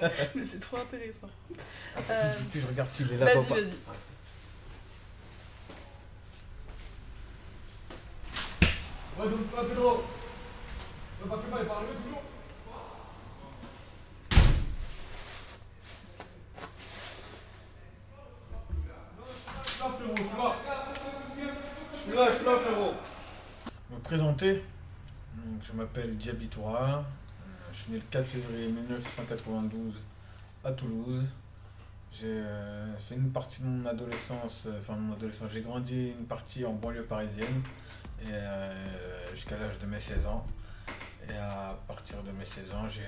Mais c'est trop intéressant. Euh, je regarde s'il est là. Vas-y, vas-y. Ouais, donc pas Pedro. Le papier il parle toujours. Je suis là, frérot, je suis là. Je suis là, je suis là, frérot. Me présenter. Donc, je m'appelle Diaby Toura. Euh, Je suis né le 4 février 1992 à Toulouse. J'ai euh, fait une partie de mon adolescence, euh, enfin mon adolescence, j'ai grandi une partie en banlieue parisienne euh, jusqu'à l'âge de mes 16 ans. Et à partir de mes 16 ans, j'ai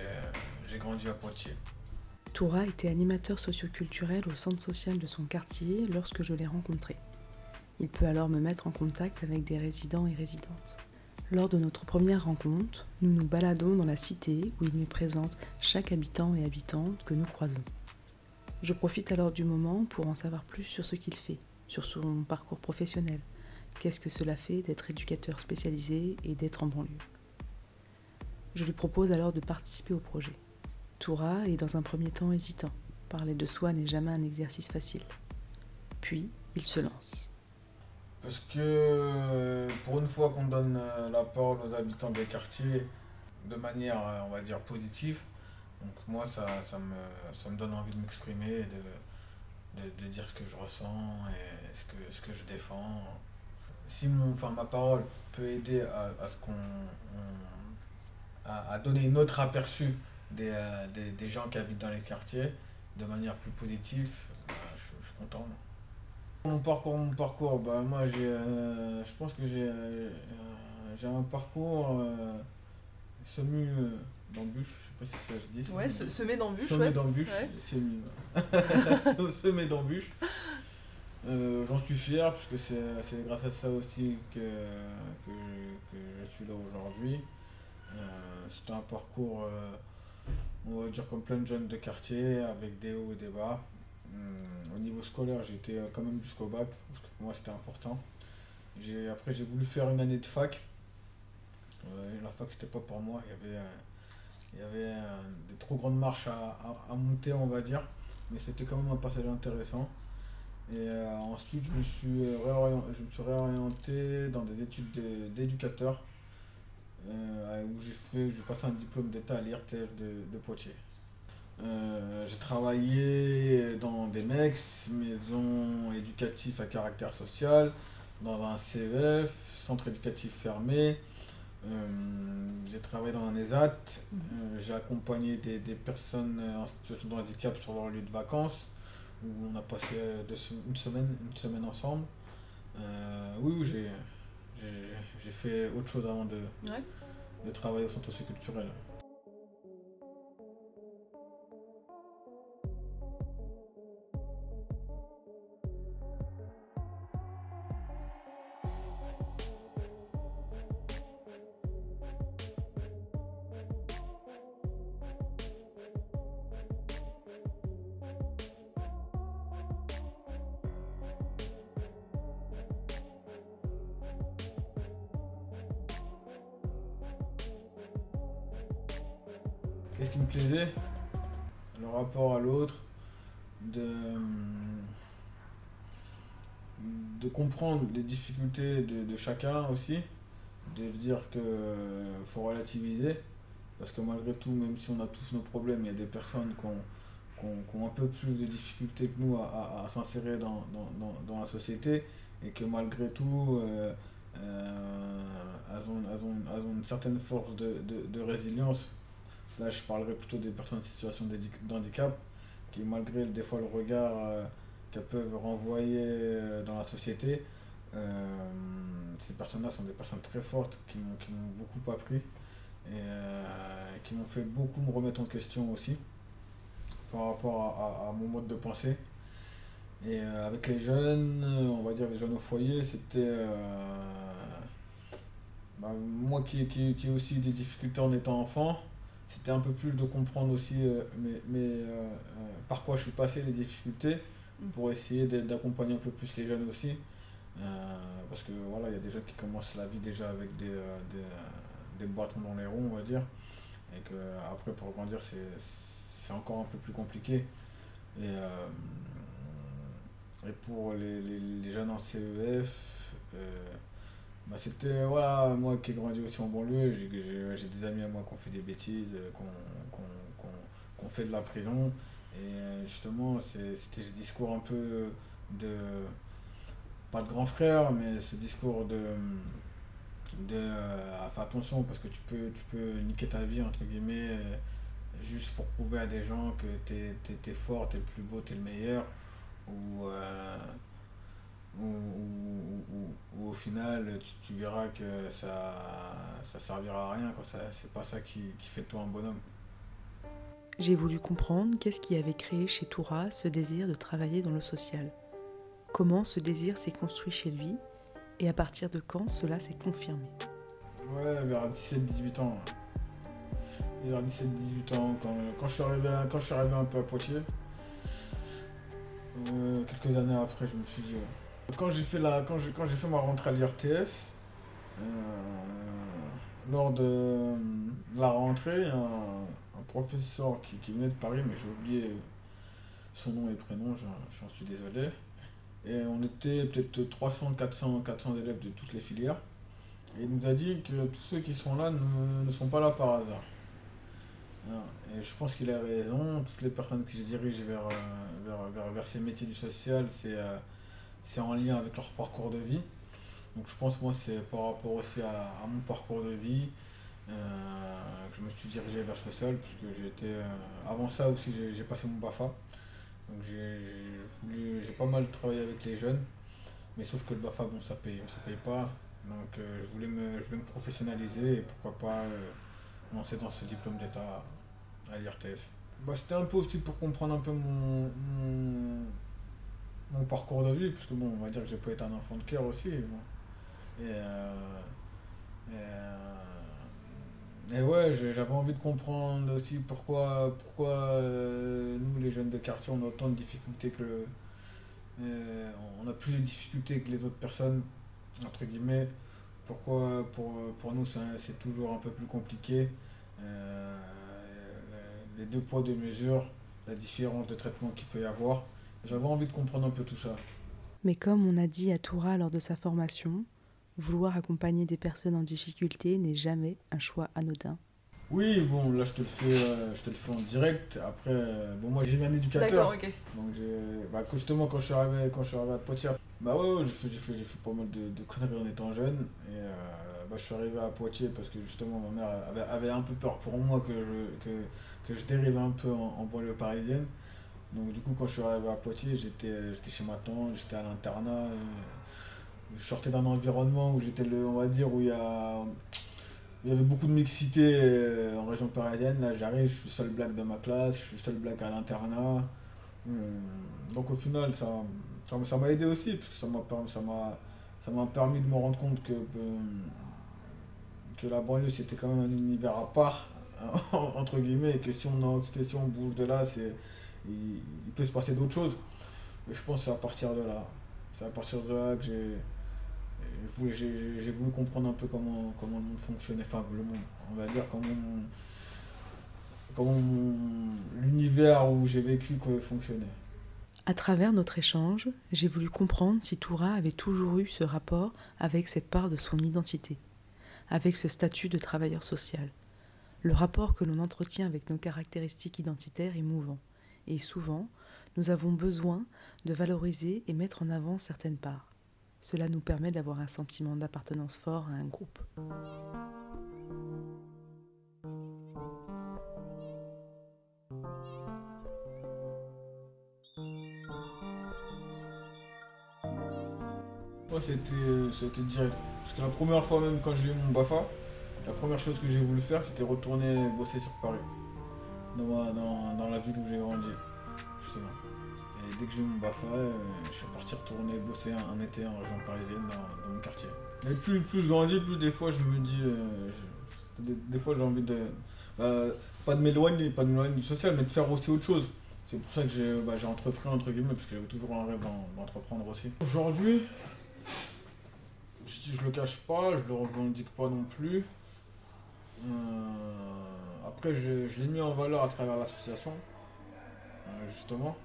j'ai grandi à Poitiers. Toura était animateur socioculturel au centre social de son quartier lorsque je l'ai rencontré. Il peut alors me mettre en contact avec des résidents et résidentes. Lors de notre première rencontre, nous nous baladons dans la cité où il me présente chaque habitant et habitante que nous croisons. Je profite alors du moment pour en savoir plus sur ce qu'il fait, sur son parcours professionnel. Qu'est-ce que cela fait d'être éducateur spécialisé et d'être en banlieue? Je lui propose alors de participer au projet. Toura est dans un premier temps hésitant. Parler de soi n'est jamais un exercice facile. Puis, il se lance. Parce que pour une fois qu'on donne euh, la parole aux habitants des quartiers de manière, euh, on va dire, positive, donc moi ça, ça, me, ça me donne envie de m'exprimer, et de, de, dire ce que je ressens et ce que, ce que je défends. Si mon, enfin, ma parole peut aider à, à ce qu'on on- à, à donner une autre aperçu des, euh, des, des gens qui habitent dans les quartiers de manière plus positive, je, je suis content. Mon parcours, mon parcours, bah moi j'ai, euh, je pense que j'ai, euh, j'ai un parcours euh, semi euh, d'embûches, je sais pas si ça se dit. Ouais, semi- se, semer d'embûches, semé ouais. d'embûches, Ouais. semi, ouais. semé d'embûches. Euh, J'en suis fier parce que c'est c'est grâce à ça aussi que, que, que je suis là aujourd'hui. C'était un parcours, on va dire comme plein de jeunes de quartier, avec des hauts et des bas. Hum, au niveau scolaire, j'étais euh, quand même jusqu'au bac, parce que pour moi c'était important. Après, j'ai voulu faire une année de fac. Euh, la fac, c'était pas pour moi. Il y avait, euh, il y avait euh, des trop grandes marches à, à- monter, on va dire. Mais c'était quand même un passage intéressant. Et euh, ensuite, je me, suis euh, je me suis réorienté dans des études de- d'éducateur. euh, où j'ai passé un diplôme d'état à l'IRTF de, de Poitiers. Euh, j'ai travaillé dans des MEX, maisons éducatives à caractère social, dans un CEF, centre éducatif fermé. Euh, j'ai travaillé dans un ESAT. Euh, j'ai accompagné des, des personnes en situation de handicap sur leur lieu de vacances, où on a passé deux une, semaine, une semaine ensemble. Oui, j'ai, fait autre chose avant de, Ouais. de travailler au centre socioculturel. Qu'est-ce qui me plaisait? Le rapport à l'autre, de, de comprendre les difficultés de, de chacun aussi, de dire euh, faut relativiser, parce que malgré tout, même si on a tous nos problèmes, il y a des personnes qui ont, qui ont- un peu plus de difficultés que nous à, s'insérer dans, dans- dans- la société, et que malgré tout, euh, euh, elles, ont, elles ont- elles ont une certaine force de- de résilience Là, je parlerai plutôt des personnes en situation d'handicap qui, malgré des fois le regard euh, qu'elles peuvent renvoyer euh, dans la société, euh, ces personnes-là sont des personnes très fortes qui m'ont beaucoup appris et qui m'ont fait beaucoup me remettre en question aussi par rapport à, mon mode de pensée. Et avec les jeunes, on va dire les jeunes au foyer, c'était bah, moi qui, qui, qui ai aussi des difficultés en étant enfant, c'était un peu plus de comprendre aussi mais, mais par quoi je suis passé, les difficultés, mm. pour essayer d'accompagner un peu plus les jeunes aussi. parce que voilà, il y a des jeunes qui commencent la vie déjà avec des, des, des bâtons dans les ronds, on va dire. Et que après pour grandir c'est encore un peu plus compliqué. Et, et pour les, les, jeunes en CEF, bah, c'était voilà, moi qui ai grandi aussi en banlieue, j'ai des amis à moi qui ont fait des bêtises, euh, qui ont, fait de la prison. Et euh, justement, c'était ce discours un peu de. Pas de grand frère, mais ce discours de. de euh, fais attention parce que tu peux, tu peux niquer ta vie, entre guillemets, juste pour prouver à des gens que t'es es, fort, t'es le plus beau, t'es le meilleur. Ou ou, au final tu, verras que ça ça servira à rien quand c'est pas ça qui, fait de toi un bonhomme. J'ai voulu comprendre qu'est-ce qui avait créé chez Toura ce désir de travailler dans le social. Comment ce désir s'est construit chez lui et à partir de quand cela s'est confirmé. Ouais, vers 17-18 ans. Vers 17-18 ans, quand, je suis arrivé, quand je suis arrivé un peu à Poitiers, euh, quelques années après, je me suis dit, quand j'ai fait, la, quand quand j'ai fait ma rentrée à l'IRTS, euh, lors de la rentrée, un, professeur qui, qui, venait de Paris, mais j'ai oublié son nom et prénom, j'en suis désolé. Et on était peut-être 300, 400, 400 élèves de toutes les filières. Et il nous a dit que tous ceux qui sont là ne, sont pas là par hasard. Et je pense qu'il a raison. Toutes les personnes qui se dirigent vers, euh, vers, ces métiers du social, c'est euh, c'est en lien avec leur parcours de vie. Donc je pense moi c'est par rapport aussi à, mon parcours de vie euh, que je me suis dirigé vers ce social puisque j'étais euh, avant ça aussi j'ai passé mon BAFA. Donc j'ai pas mal travaillé avec les jeunes. Mais sauf que le BAFA bon ça paye ça paye pas. Donc euh, je, voulais me, professionnaliser et pourquoi pas lancer dans ce diplôme d'état à l'IRTS. Bah, C'était un peu aussi pour comprendre un peu mon parcours de vie, parce que bon, on va dire que j'ai pas été un enfant de cœur aussi. Et, euh, euh, et, ouais, j'avais envie de comprendre aussi pourquoi, pourquoi euh, nous, les jeunes de quartier, on a autant de difficultés que. on a plus de difficultés que les autres personnes, entre guillemets. Pourquoi pour, pour nous c'est toujours un peu plus compliqué. les deux poids, deux mesures, la différence de traitement qu'il peut y avoir. J'avais envie de comprendre un peu tout ça. Mais comme on a dit à Toura lors de sa formation, vouloir accompagner des personnes en difficulté n'est jamais un choix anodin. Oui, bon, là je te le fais, euh, je te le fais en direct. Après, euh, bon, moi j'ai un éducateur. D'accord, ok. Donc bah, justement quand je suis arrivé, quand je suis arrivé à Poitiers, bah ouais, j'ai fait, fait, fait, pas mal de, de, conneries en étant jeune. Et euh, bah, je suis arrivé à Poitiers parce que justement ma mère avait, avait un peu peur pour moi que je, que, que je dérive un peu en, en banlieue parisienne. Donc du coup quand je suis arrivé à Poitiers, j'étais chez ma tante, j'étais à l'internat. Euh, je sortais d'un environnement où j'étais le, on va dire, où il y a il y avait beaucoup de mixité euh, en région parisienne. Là, j'arrive, je suis seul black de ma classe, je suis seul black à l'internat. Euh, donc, au final, ça ça m'a aidé aussi, parce que ça m'a ça m'a permis de me rendre compte que, que la banlieue, c'était quand même un univers à part, entre guillemets, et que si on, que si on bouge de là, c'est il, peut se passer d'autres choses. Mais je pense que c'est à partir de là. C'est à partir de là que j'ai j'ai voulu comprendre un peu comment, comment le monde fonctionnait, enfin le monde, on va dire comment, comment l'univers où j'ai vécu fonctionnait. À travers notre échange, j'ai voulu comprendre si Toura avait toujours eu ce rapport avec cette part de son identité, avec ce statut de travailleur social. Le rapport que l'on entretient avec nos caractéristiques identitaires est mouvant et souvent, nous avons besoin de valoriser et mettre en avant certaines parts. Cela nous permet d'avoir un sentiment d'appartenance fort à un groupe. Moi, c'était direct. Parce que la première fois, même quand j'ai eu mon BAFA, la première chose que j'ai voulu faire, c'était retourner bosser sur Paris dans, la ville où j'ai grandi, justement. Et dès que j'ai eu mon BAFA, euh, je suis parti retourner bosser un, été en région parisienne dans, mon quartier. Et plus, je grandis, plus des fois je me dis, euh, Des, fois, j'ai envie de. bah, pas de m'éloigner, pas de m'éloigner du social, mais de faire aussi autre chose. C'est pour ça que j'ai bah, entrepris, entre guillemets, parce que j'avais toujours un rêve d'en- d'entreprendre aussi. Aujourd'hui, je, je le cache pas, je le revendique pas non plus. Euh, après, je, l'ai mis en valeur à travers l'association, euh, justement.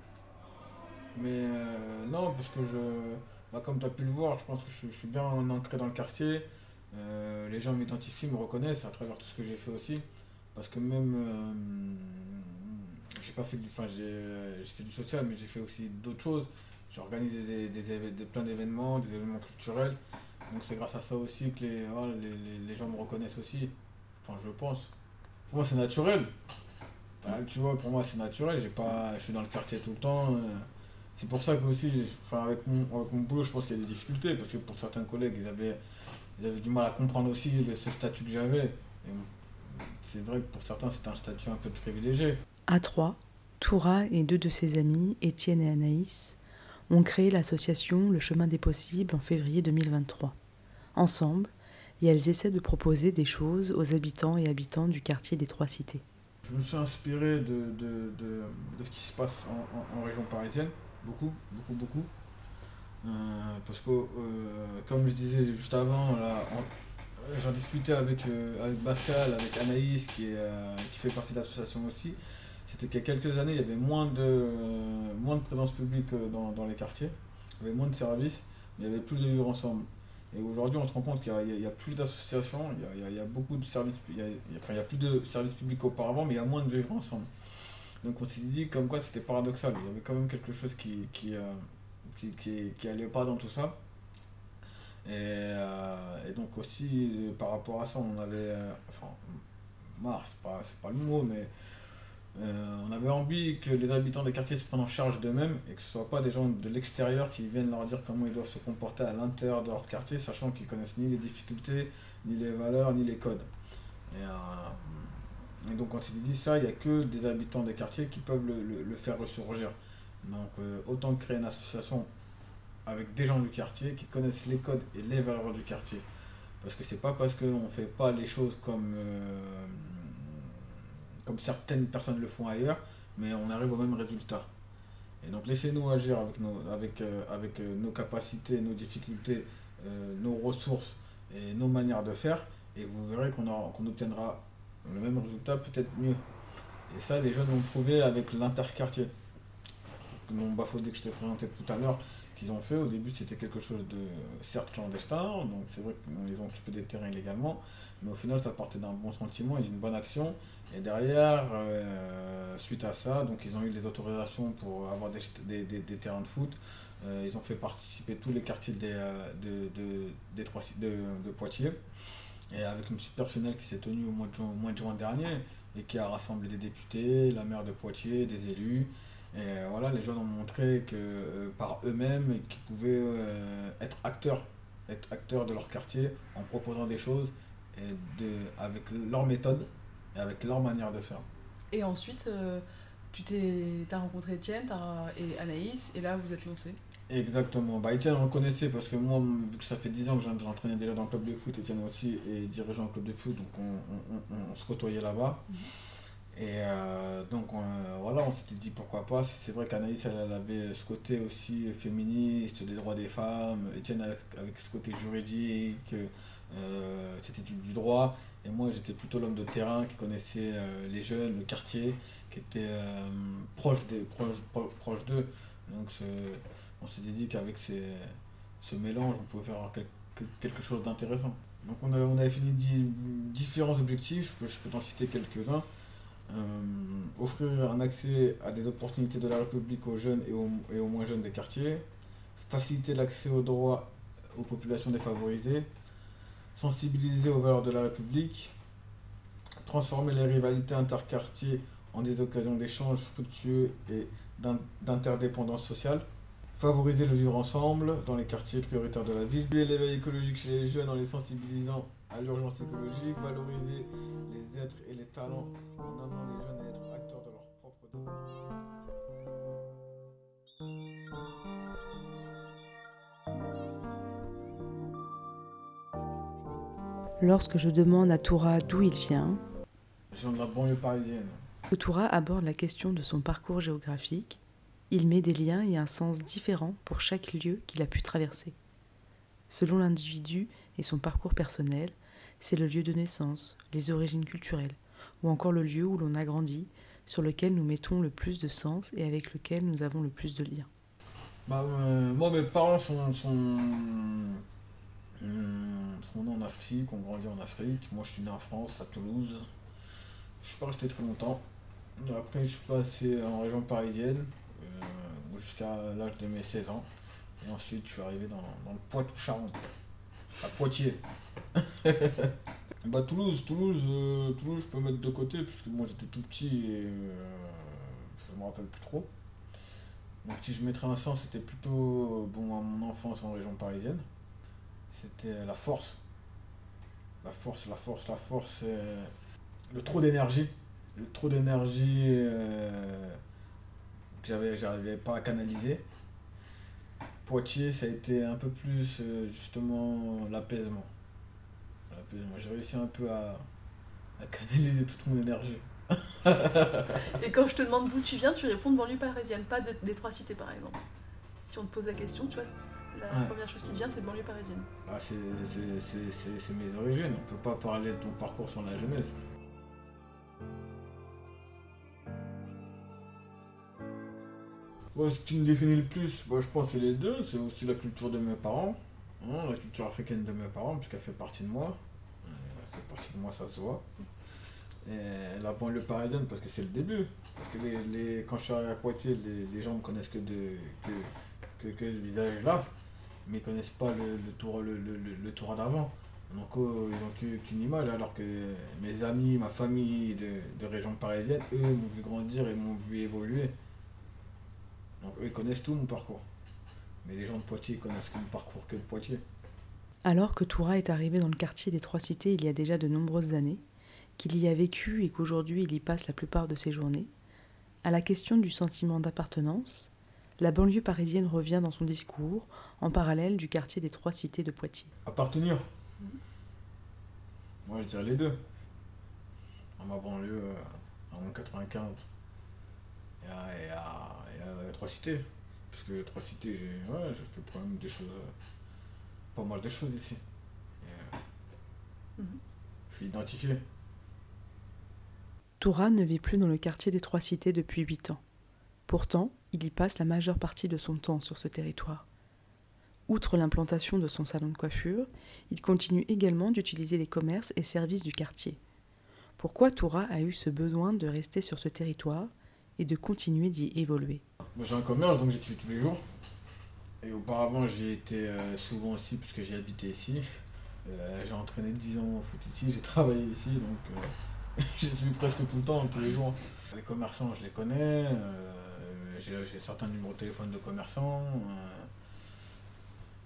Mais euh, non, parce que je, bah, comme tu as pu le voir, je pense que je, suis bien ancré dans le quartier. Euh, les gens m'identifient, me reconnaissent à travers tout ce que j'ai fait aussi. Parce que même, j'ai pas fait du, enfin j'ai fait du social, mais j'ai fait aussi d'autres choses. J'ai organisé des, des, plein d'événements, des événements culturels. Donc c'est grâce à ça aussi que les, les, les- les gens me reconnaissent aussi. Enfin, je pense. Moi, c'est naturel. Bah, tu vois, pour moi, c'est naturel. J'ai pas, je suis dans le quartier tout le temps. euh. C'est pour ça que aussi, enfin, avec mon, boulot, je pense qu'il y a des difficultés. Parce que pour certains collègues, ils avaient, ils avaient du mal à comprendre aussi le- ce statut que j'avais. C'est vrai que pour certains, c'est un statut un peu privilégié. À trois, Toura et deux de ses amis, Étienne et Anaïs, ont créé l'association Le Chemin des Possibles en février 2023. Ensemble, et elles essaient de proposer des choses aux habitants et habitantes du quartier des Trois Cités. Je me suis inspiré de, de, de, de ce qui se passe en, région parisienne, beaucoup, beaucoup, beaucoup. Euh, parce que, euh, comme je disais juste avant, j'en discutais avec, euh, avec Pascal, avec Anaïs, qui, qui fait partie de l'association aussi. C'était qu'il y a quelques années, il y avait moins de, moins de présence publique dans, dans les quartiers, il y avait moins de services, mais il y avait plus de vivre ensemble. Et aujourd'hui, on se rend compte qu'il y a- plus d'associations, il il il y a beaucoup de services, il y a, plus de services publics qu'auparavant, mais il y a moins de vivre ensemble. Donc on s'est dit comme quoi c'était paradoxal, il y avait quand même quelque chose qui, qui, euh, qui, qui, allait pas dans tout ça. Et, euh, donc aussi euh, par rapport à ça, on avait, euh, enfin, marre, c'est pas, pas le mot, mais euh, on avait envie que les habitants des quartiers se prennent en charge d'eux-mêmes et que ce ne soient pas des gens de l'extérieur qui viennent leur dire comment ils doivent se comporter à l'intérieur de leur quartier, sachant qu'ils connaissent ni les difficultés, ni les valeurs, ni les codes. Et, euh, donc quand il dit ça, il n'y a que des habitants des quartiers qui peuvent le, faire ressurgir. Donc euh, autant créer une association avec des gens du quartier qui connaissent les codes et les valeurs du quartier. Parce que c'est pas parce qu'on ne fait pas les choses comme, comme certaines personnes le font ailleurs, mais on arrive au même résultat. Et donc laissez-nous agir avec nos, avec, euh, avec euh, nos capacités, nos difficultés, euh, nos ressources et nos manières de faire, et vous verrez qu'on qu'on obtiendra le même résultat, peut-être mieux. Et ça, les jeunes l'ont prouvé avec l'interquartier. Mon Bafodé que je t'ai présenté tout à l'heure, qu'ils ont fait. Au début, c'était quelque chose de certes clandestin, donc c'est vrai qu'ils ont occupé des terrains illégalement, mais au final, ça partait d'un bon sentiment et d'une bonne action. Et derrière, euh, suite à ça, donc ils ont eu les autorisations pour avoir des, des- des- terrains de foot. Euh, ils ont fait participer tous les quartiers euh, de, de- Poitiers. Et avec une super finale qui s'est tenue au mois, au mois de juin dernier et qui a rassemblé des députés, la maire de Poitiers, des élus. Et euh, voilà, les jeunes ont montré que euh, par eux-mêmes, qu'ils pouvaient euh, être acteurs, être acteurs de leur quartier en proposant des choses et de, avec leur méthode et avec leur manière de faire. Et ensuite, euh, tu t'es, as rencontré Étienne t'as- et Anaïs, et là vous êtes lancés. Exactement. Bah, Etienne, on connaissait parce que moi, vu que ça fait 10 ans que j'en- j'entraînais déjà dans le club de foot, Etienne aussi est dirigeant au club de foot, donc on, on- on- on se côtoyait là-bas. Mhm. Et euh, donc on, voilà, on s'était dit pourquoi pas. C'est vrai qu'Anaïs, elle, avait ce côté aussi féministe, des droits des femmes. Etienne avec, avec ce côté juridique, euh, c'était du, droit. Et moi, j'étais plutôt l'homme de terrain qui connaissait euh, les jeunes, le quartier, qui était euh, proche des proche, pro- proche d'eux. Donc on s'était dit qu'avec ce mélange, on pouvait faire quel- quel- quelque chose d'intéressant. Donc on, a- on avait fini di- différents objectifs, je peux, je peux t'en citer quelques-uns. Euh, offrir un accès à des opportunités de la République aux jeunes et aux, moins jeunes des quartiers, faciliter l'accès aux droits aux populations défavorisées, sensibiliser aux valeurs de la République, transformer les rivalités interquartiers en des occasions d'échanges fructueux et d'in- d'interdépendance sociale, favoriser le vivre ensemble dans les quartiers prioritaires de la ville, l'éveil écologique chez les jeunes en les sensibilisant à l'urgence écologique, valoriser les êtres et les talents en amenant les jeunes à être acteurs de leur propre développement. Lorsque je demande à Toura d'où il vient, Je viens de la banlieue parisienne. Toura aborde la question de son parcours géographique, il met des liens et un sens différents pour chaque lieu qu'il a pu traverser. Selon l'individu et son parcours personnel, c'est le lieu de naissance, les origines culturelles, ou encore le lieu où l'on a grandi, sur lequel nous mettons le plus de sens et avec lequel nous avons le plus de liens. Bah, euh, moi, mes parents sont, sont, hum, sont nés en Afrique, ont grandi en Afrique. Moi, je suis né en France, à Toulouse. Je suis pas resté très longtemps. Après, je suis passé en région parisienne euh, jusqu'à l'âge de mes 16 ans. Et ensuite, je suis arrivé dans, dans le Poitou-Charentes, à Poitiers. bah, Toulouse, Toulouse, euh, Toulouse, je peux mettre de côté, puisque moi j'étais tout petit et euh, je me rappelle plus trop. Donc si je mettrais un sens, c'était plutôt bon à mon enfance en région parisienne. C'était la force. La force, la force, la force. euh, le trop d'énergie. Le trop d'énergie euh, que j'avais, j'arrivais pas à canaliser. Poitiers, ça a été un peu plus euh, justement l'apaisement. L'apaisement. J'ai réussi un peu à, à canaliser toute mon énergie. Et quand je te demande d'où tu viens, tu réponds de banlieue parisienne, pas de, des trois cités par exemple. Si on te pose la question, tu vois, la Ouais. première chose qui te vient, c'est banlieue parisienne. Ah, c'est, c'est- c'est- c'est- c'est mes origines. On peut pas parler de ton parcours sans la jeunesse. Ce qui me définit le plus, je pense que c'est les deux. C'est aussi la culture de mes parents. hein, la culture africaine de mes parents, puisqu'elle fait partie de moi. Euh, Elle fait partie de moi, ça se voit. Et la banlieue parisienne, parce que c'est le début. Parce que les, quand je suis arrivé à Poitiers, les, gens me connaissent que, de, que, que, ce visage-là mais ils connaissent pas le, tour le, le, le- tour d'avant. Donc euh, ils n'ont qu'une image, alors que mes amis, ma famille de, de région parisienne, eux m'ont vu grandir et m'ont vu évoluer. Donc eux ils connaissent tout mon parcours. Mais les gens de Poitiers connaissent mon parcours que de Poitiers. Alors que Toura est arrivé dans le quartier des Trois Cités il y a déjà de nombreuses années, qu'il y a vécu et qu'aujourd'hui il y passe la plupart de ses journées, à la question du sentiment d'appartenance, la banlieue parisienne revient dans son discours en parallèle du quartier des Trois Cités de Poitiers. Appartenir. Moi je dirais les deux. À ma banlieue, euh, à mon 95. Et à, et à- et à Trois Cités. Parce que Trois Cités, j'ai ouais, j'ai fait quand même des choses. euh, pas mal de choses ici. Et, euh, Mhm. Je suis identifié. Toura ne vit plus dans le quartier des Trois Cités depuis huit ans. Pourtant, il y passe la majeure partie de son temps sur ce territoire. Outre l'implantation de son salon de coiffure, il continue également d'utiliser les commerces et services du quartier. Pourquoi Toura a eu ce besoin de rester sur ce territoire? Et de continuer d'y évoluer Moi, J'ai un commerce, donc j'y suis tous les jours. Et auparavant, j'y étais euh, souvent aussi, puisque j'ai habité ici. Euh, j'ai entraîné 10 ans au foot ici, j'ai travaillé ici, donc euh, j'y suis presque tout le temps, tous les jours. Les commerçants, je les connais. j'ai certains numéros de téléphone de commerçants.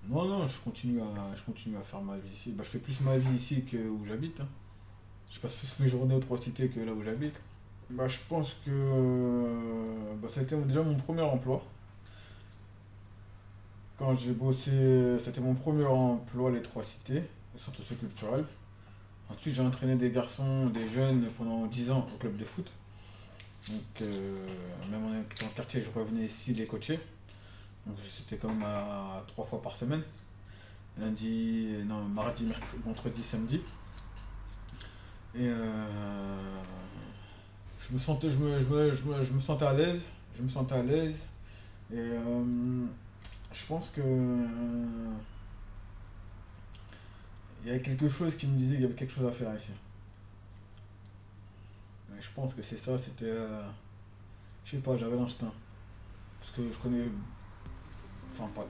Non, non, je continue, à, je continue à faire ma vie ici. Bah, je fais plus ma vie ici que où j'habite. hein. Je passe plus mes journées aux trois cités que là où j'habite. Bah, je pense que euh, bah, ça a été déjà mon premier emploi. Quand j'ai bossé, c'était mon premier emploi, les trois cités, le centre socioculturel. Ensuite, j'ai entraîné des garçons, des jeunes pendant 10 ans au club de foot. Donc, euh, même en étant quartier, je revenais ici les coacher. Donc, c'était même à trois fois par semaine. Lundi, non, mardi, mercredi, vendredi, samedi. Et euh, je me sentais, je me, je me, je me, je me sentais à l'aise. Je me sentais à l'aise. Et euh, je pense que il y avait quelque chose qui me disait qu'il y avait quelque chose à faire ici. Mais je pense que c'est ça, c'était. euh, je sais pas, j'avais l'instinct. Parce que je connais. Enfin, pas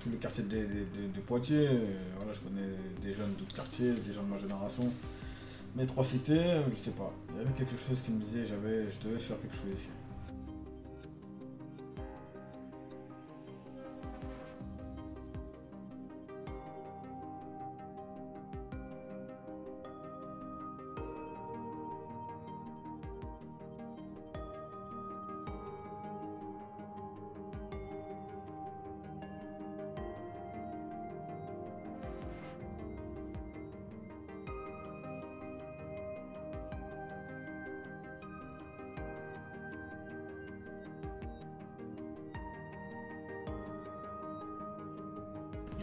tous les quartiers de, de- de- Poitiers. voilà, je connais des jeunes d'autres quartiers, des gens de ma génération. Mais trois cités, je sais pas. Il y avait quelque chose qui me disait j'avais, je devais faire quelque chose ici.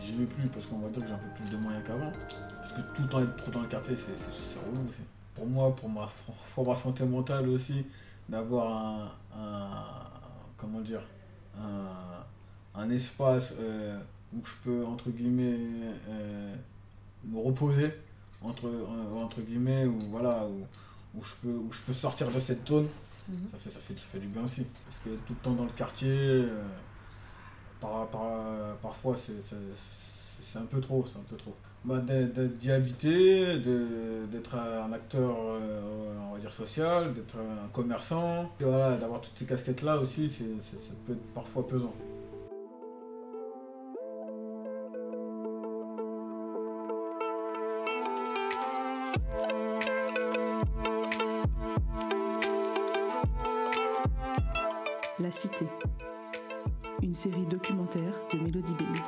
J'y vais plus parce qu'on va dire que j'ai un peu plus de moyens qu'avant. Parce que tout le temps être trop dans le quartier, c'est relou aussi. Pour moi, pour ma, pour ma santé mentale aussi, d'avoir un, un- comment dire, un, un espace euh, où je peux, entre guillemets, euh, me reposer, entre, euh, entre guillemets, où, voilà, où, où je peux, où je peux sortir de cette zone, Mhm. ça, fait, ça, fait, ça fait du bien aussi. Parce que tout le temps dans le quartier, euh, par, par- parfois, c'est un peu trop, c'est un peu trop. Bah, D'y habiter, d'être un acteur, euh, on va dire, social, d'être un commerçant, voilà, d'avoir toutes ces casquettes-là aussi, c'est c'est- ça peut être parfois pesant. La Cité. Série documentaire de Mélodie Béni.